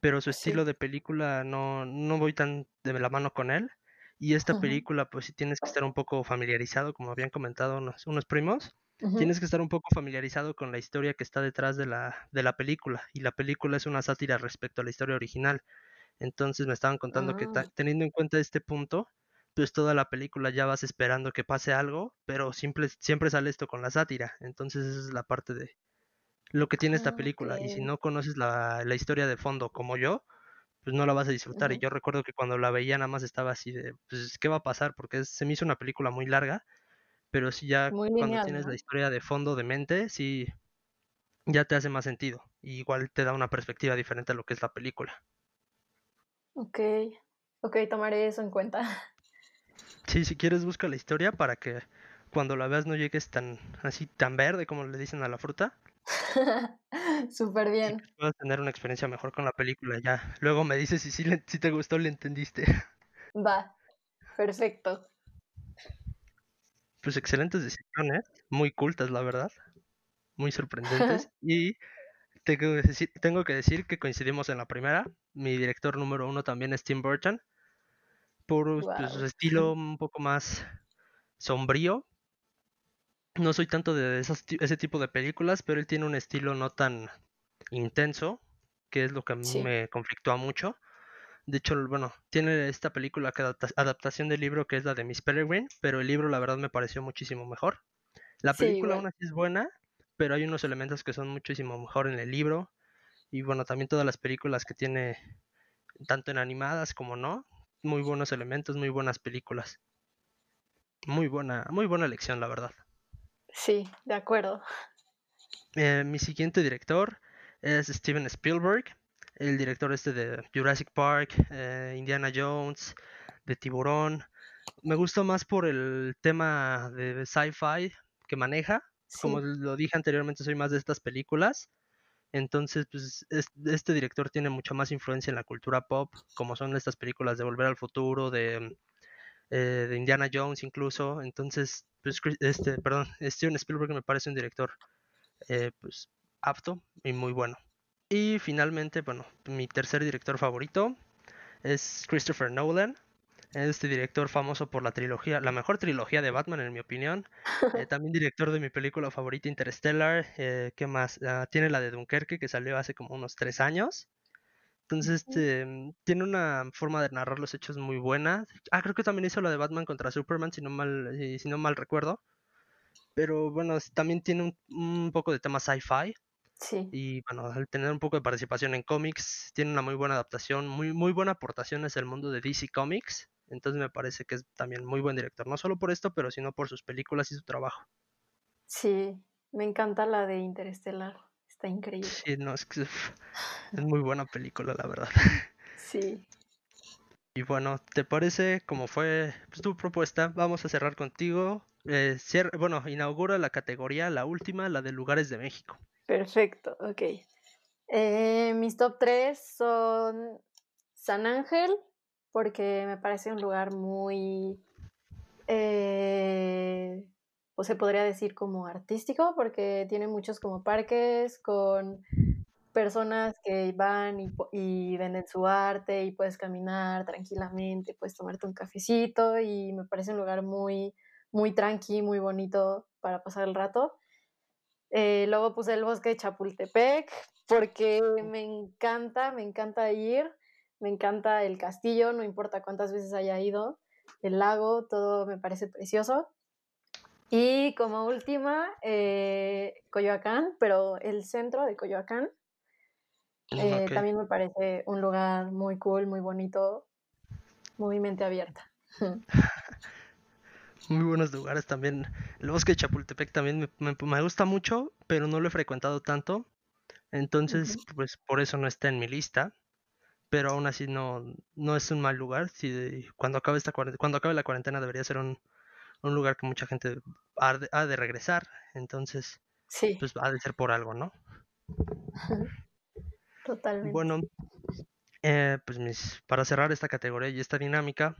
pero su estilo de película no, no voy tan de la mano con él. Y esta película, pues sí tienes que estar un poco familiarizado, como habían comentado unos, unos primos, tienes que estar un poco familiarizado con la historia que está detrás de la, de la película. Y la película es una sátira respecto a la historia original. Entonces me estaban contando que Ah. teniendo en cuenta este punto, pues toda la película ya vas esperando que pase algo, pero siempre, siempre sale esto con la sátira. Entonces esa es la parte de lo que tiene esta Ah, película. Y si no conoces la, la historia de fondo como yo, pues no la vas a disfrutar. Y yo recuerdo que cuando la veía nada más estaba así de, pues, ¿qué va a pasar? Porque es- se me hizo una película muy larga, pero si ya Muy cuando lineal, tienes la historia de fondo de mente, sí, ya te hace más sentido. Y igual te da una perspectiva diferente a lo que es la película. Okey. Okey, tomaré eso en cuenta. Sí, si quieres busca la historia para que cuando la veas no llegues tan así tan verde como le dicen a la fruta y Superbién. pues puedas tener una experiencia mejor con la película ya. Luego me dices si le- si te gustó, le entendiste. Va, perfecto. Pues excelentes decisiones, muy cultas la verdad, muy sorprendentes y tengo que decir, tengo que decir que coincidimos en la primera. Mi director número uno también es Tim Burton por pues, su estilo un poco más sombrío. No soy tanto de ese tipo de películas, pero él tiene un estilo no tan intenso, que es lo que a mí Sí. me conflictúa mucho. De hecho, bueno, tiene esta película que adapta- adaptación del libro que es la de Miss Peregrine, pero el libro la verdad me pareció muchísimo mejor. La Sí, película aún igual. así es buena, pero hay unos elementos que son muchísimo mejor en el libro. Y bueno, también todas las películas que tiene, tanto en animadas como no, muy buenos elementos, muy buenas películas. Muy buena, muy buena elección, la verdad. Sí, de acuerdo. Eh, mi siguiente director es Steven Spielberg, el director este de Jurassic Park, eh, Indiana Jones, de Tiburón. Me gusta más por el tema de sci-fi que maneja. Como lo dije anteriormente, soy más de estas películas. Entonces, pues es- este director tiene mucha más influencia en la cultura pop, como son estas películas de Volver al Futuro, de, eh, de Indiana Jones incluso. Entonces, pues este, perdón, Steven Spielberg me parece un director eh, pues apto y muy bueno. Y finalmente, bueno, mi tercer director favorito es Christopher Nolan. Este director famoso por la trilogía, la mejor trilogía de Batman en mi opinión. Eh, también director de mi película favorita Interstellar. Eh, ¿Qué más? Ah, tiene la de Dunkerque que salió hace como unos tres años. Entonces este, mm, tiene una forma de narrar los hechos muy buena. Ah, creo que también hizo la de Batman contra Superman, si no mal, eh, si no mal recuerdo. Pero bueno, también tiene un, un poco de tema sci-fi. Sí. Y bueno, al tener un poco de participación en cómics, tiene una muy buena adaptación, muy, muy buena aportación hacia el mundo de DC Comics. Entonces me parece que es también muy buen director, no solo por esto, pero sino por sus películas y su trabajo. Sí, me encanta la de Interestelar. Está increíble. Sí, no, es que es muy buena película, la verdad. Sí. Y bueno, ¿te parece como fue pues, tu propuesta? Vamos a cerrar contigo. Eh, bueno, inaugura la categoría, la última, la de lugares de México. Perfecto, ok. Eh, mis top 3 son San Ángel, porque me parece un lugar muy, eh, pues se podría decir como artístico, porque tiene muchos como parques con personas que van y venden su arte y puedes caminar tranquilamente, puedes tomarte un cafecito y me parece un lugar muy, muy tranqui, muy bonito para pasar el rato. Eh, luego puse el bosque de Chapultepec porque me encanta, me encanta ir, me encanta el castillo, no importa cuántas veces haya ido, el lago, todo me parece precioso. Y como última, eh, Coyoacán, pero el centro de Coyoacán Mm, eh, también me parece un lugar muy cool, muy bonito, muy mente abierta. Muy buenos lugares también. El bosque de Chapultepec también me, me- me gusta mucho, pero no lo he frecuentado tanto. Entonces, pues por eso no está en mi lista. Pero aún así no, no es un mal lugar. Si cuando acabe esta cuando acabe la cuarentena debería ser un, un lugar que mucha gente ha de, ha de regresar. Entonces, Sí, pues ha de ser por algo, ¿no? totalmente. Bueno, eh, pues mis, para cerrar esta categoría y esta dinámica,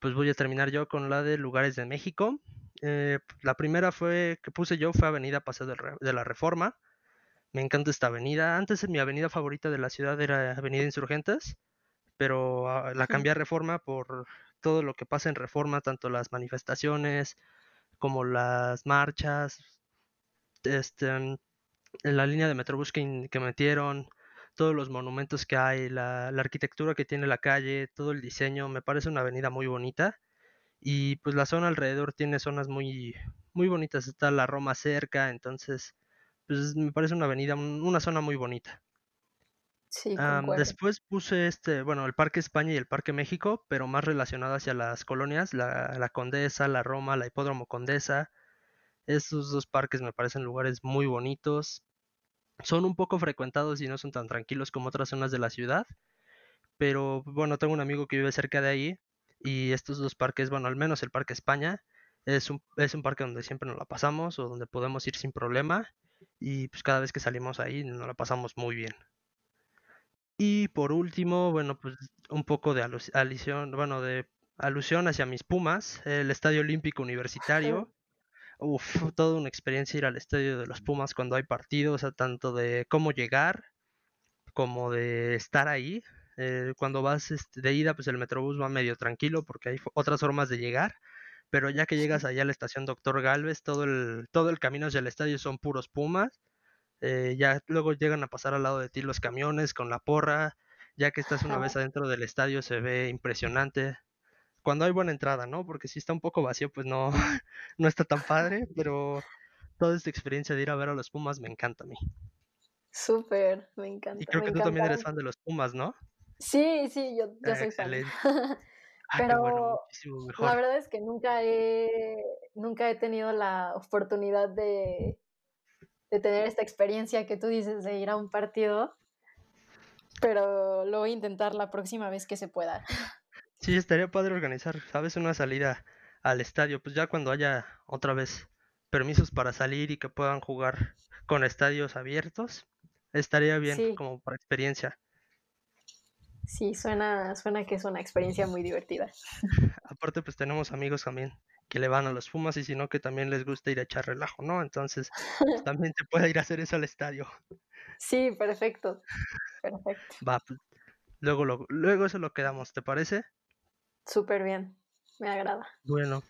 pues voy a terminar yo con la de lugares de México. Eh, la primera fue que puse yo fue Avenida Paseo de la Reforma. Me encanta esta avenida. Antes mi avenida favorita de la ciudad era Avenida Insurgentes, pero ah, la cambié a Reforma por todo lo que pasa en Reforma, tanto las manifestaciones como las marchas, este, la línea de Metrobús que, que metieron, todos los monumentos que hay, la, la, arquitectura que tiene la calle, todo el diseño, me parece una avenida muy bonita. Y pues la zona alrededor tiene zonas muy, muy bonitas, está la Roma cerca, entonces pues me parece una avenida, una zona muy bonita. Sí, después puse este, bueno, el Parque España y el Parque México, pero más relacionado hacia las colonias, la, la Condesa, la Roma, la Hipódromo Condesa. Esos dos parques me parecen lugares muy bonitos. Son un poco frecuentados y no son tan tranquilos como otras zonas de la ciudad. Pero bueno, tengo un amigo que vive cerca de ahí y estos dos parques, bueno, al menos el Parque España, es un, es un parque donde siempre nos la pasamos o donde podemos ir sin problema y pues cada vez que salimos ahí nos la pasamos muy bien. Y por último, bueno, pues un poco de alusión, bueno, de alusión hacia mis Pumas, el Estadio Olímpico Universitario. Uf, toda una experiencia ir al estadio de los Pumas cuando hay partidos, tanto de cómo llegar como de estar ahí. Eh, cuando vas este, de ida, pues el Metrobús va medio tranquilo porque hay otras formas de llegar, pero ya que llegas allá a la estación Doctor Galvez, todo el, todo el camino hacia el estadio son puros Pumas eh, ya luego llegan a pasar al lado de ti los camiones con la porra, ya que estás una vez adentro del estadio se ve impresionante. Cuando hay buena entrada, ¿no? Porque si está un poco vacío, pues no, no está tan padre, pero toda esta experiencia de ir a ver a los Pumas me encanta a mí. Súper, me encanta. Y creo que tú también eres fan de los Pumas, ¿no? Sí, sí, yo, yo soy fan. Pero la verdad es que nunca he, nunca he tenido la oportunidad de, de tener esta experiencia que tú dices de ir a un partido, pero lo voy a intentar la próxima vez que se pueda. Sí, estaría padre organizar, ¿sabes? Una salida al estadio, pues ya cuando haya otra vez permisos para salir y que puedan jugar con estadios abiertos, estaría bien como para experiencia. Sí, suena, suena que es una experiencia muy divertida. Aparte, pues tenemos amigos también que le van a los Pumas y si no que también les gusta ir a echar relajo, ¿no? Entonces pues, también se puede ir a hacer eso al estadio. Sí, perfecto. Perfecto. Va, pues, luego, lo, luego eso lo quedamos, ¿te parece? Súper bien, me agrada. Bueno,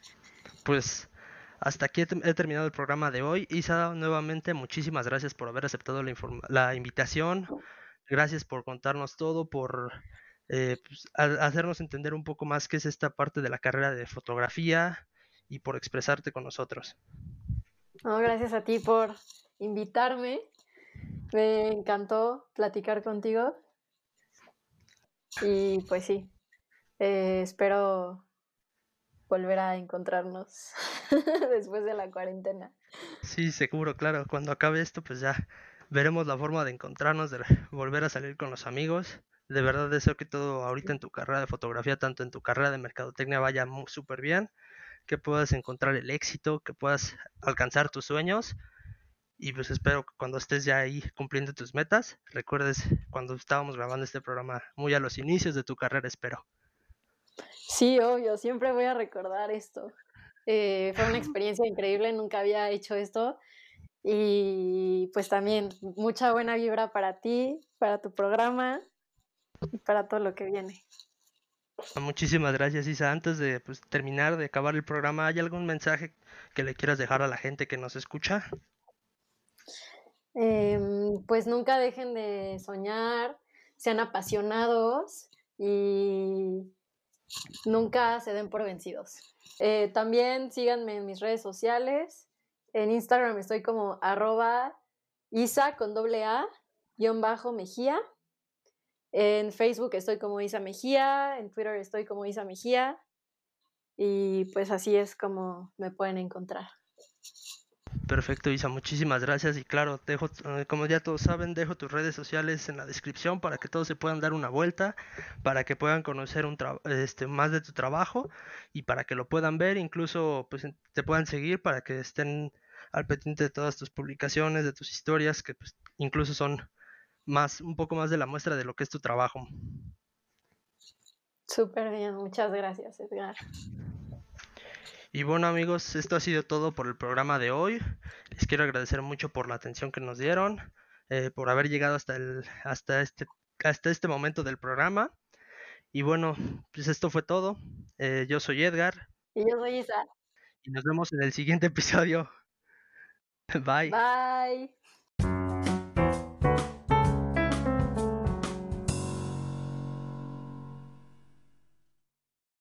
pues hasta aquí he, terminado el programa de hoy. Isa, nuevamente muchísimas gracias por haber aceptado la, la invitación. Gracias por contarnos todo, por eh, pues, hacernos entender un poco más qué es esta parte de la carrera de fotografía, y por expresarte con nosotros. gracias a ti por invitarme. Me encantó platicar contigo. Y pues sí, eh, espero volver a encontrarnos después de la cuarentena. Sí, seguro, claro. Cuando acabe esto, pues ya veremos la forma de encontrarnos, de volver a salir con los amigos. De verdad deseo que todo ahorita en tu carrera de fotografía, tanto en tu carrera de mercadotecnia, vaya súper bien que puedas encontrar el éxito, que puedas alcanzar tus sueños. Y pues espero que cuando estés ya ahí cumpliendo tus metas, recuerdes cuando estábamos grabando este programa, muy a los inicios de tu carrera, espero. Sí, obvio, siempre voy a recordar esto. Eh, fue una experiencia increíble, nunca había hecho esto. Y pues también mucha buena vibra para ti, para tu programa y para todo lo que viene. Muchísimas gracias, Isa. Antes de pues, terminar, de acabar el programa, ¿hay algún mensaje que le quieras dejar a la gente que nos escucha? Em, pues nunca dejen de soñar, sean apasionados y nunca se den por vencidos. Eh, también síganme en mis redes sociales. En Instagram estoy como arroba isa con doble A, guion bajo Mejía. En Facebook estoy como Isa Mejía, en Twitter estoy como Isa Mejía y pues así es como me pueden encontrar. Perfecto, Isa, muchísimas gracias. Y claro, dejo, eh, como ya todos saben, dejo tus redes sociales en la descripción para que todos se puedan dar una vuelta, para que puedan conocer un este, más de tu trabajo y para que lo puedan ver, incluso pues te puedan seguir para que estén al pendiente de todas tus publicaciones, de tus historias, que pues, incluso son más, un poco más de la muestra de lo que es tu trabajo. Súper bien, muchas gracias, Edgar. Y bueno amigos, esto ha sido todo por el programa de hoy. Les quiero agradecer mucho por la atención que nos dieron. eh, por haber llegado hasta, el, hasta, este, hasta este momento del programa. Y bueno, pues esto fue todo. Eh, yo soy Edgar. Y yo soy Isa. Y nos vemos en el siguiente episodio. Bye. Bye.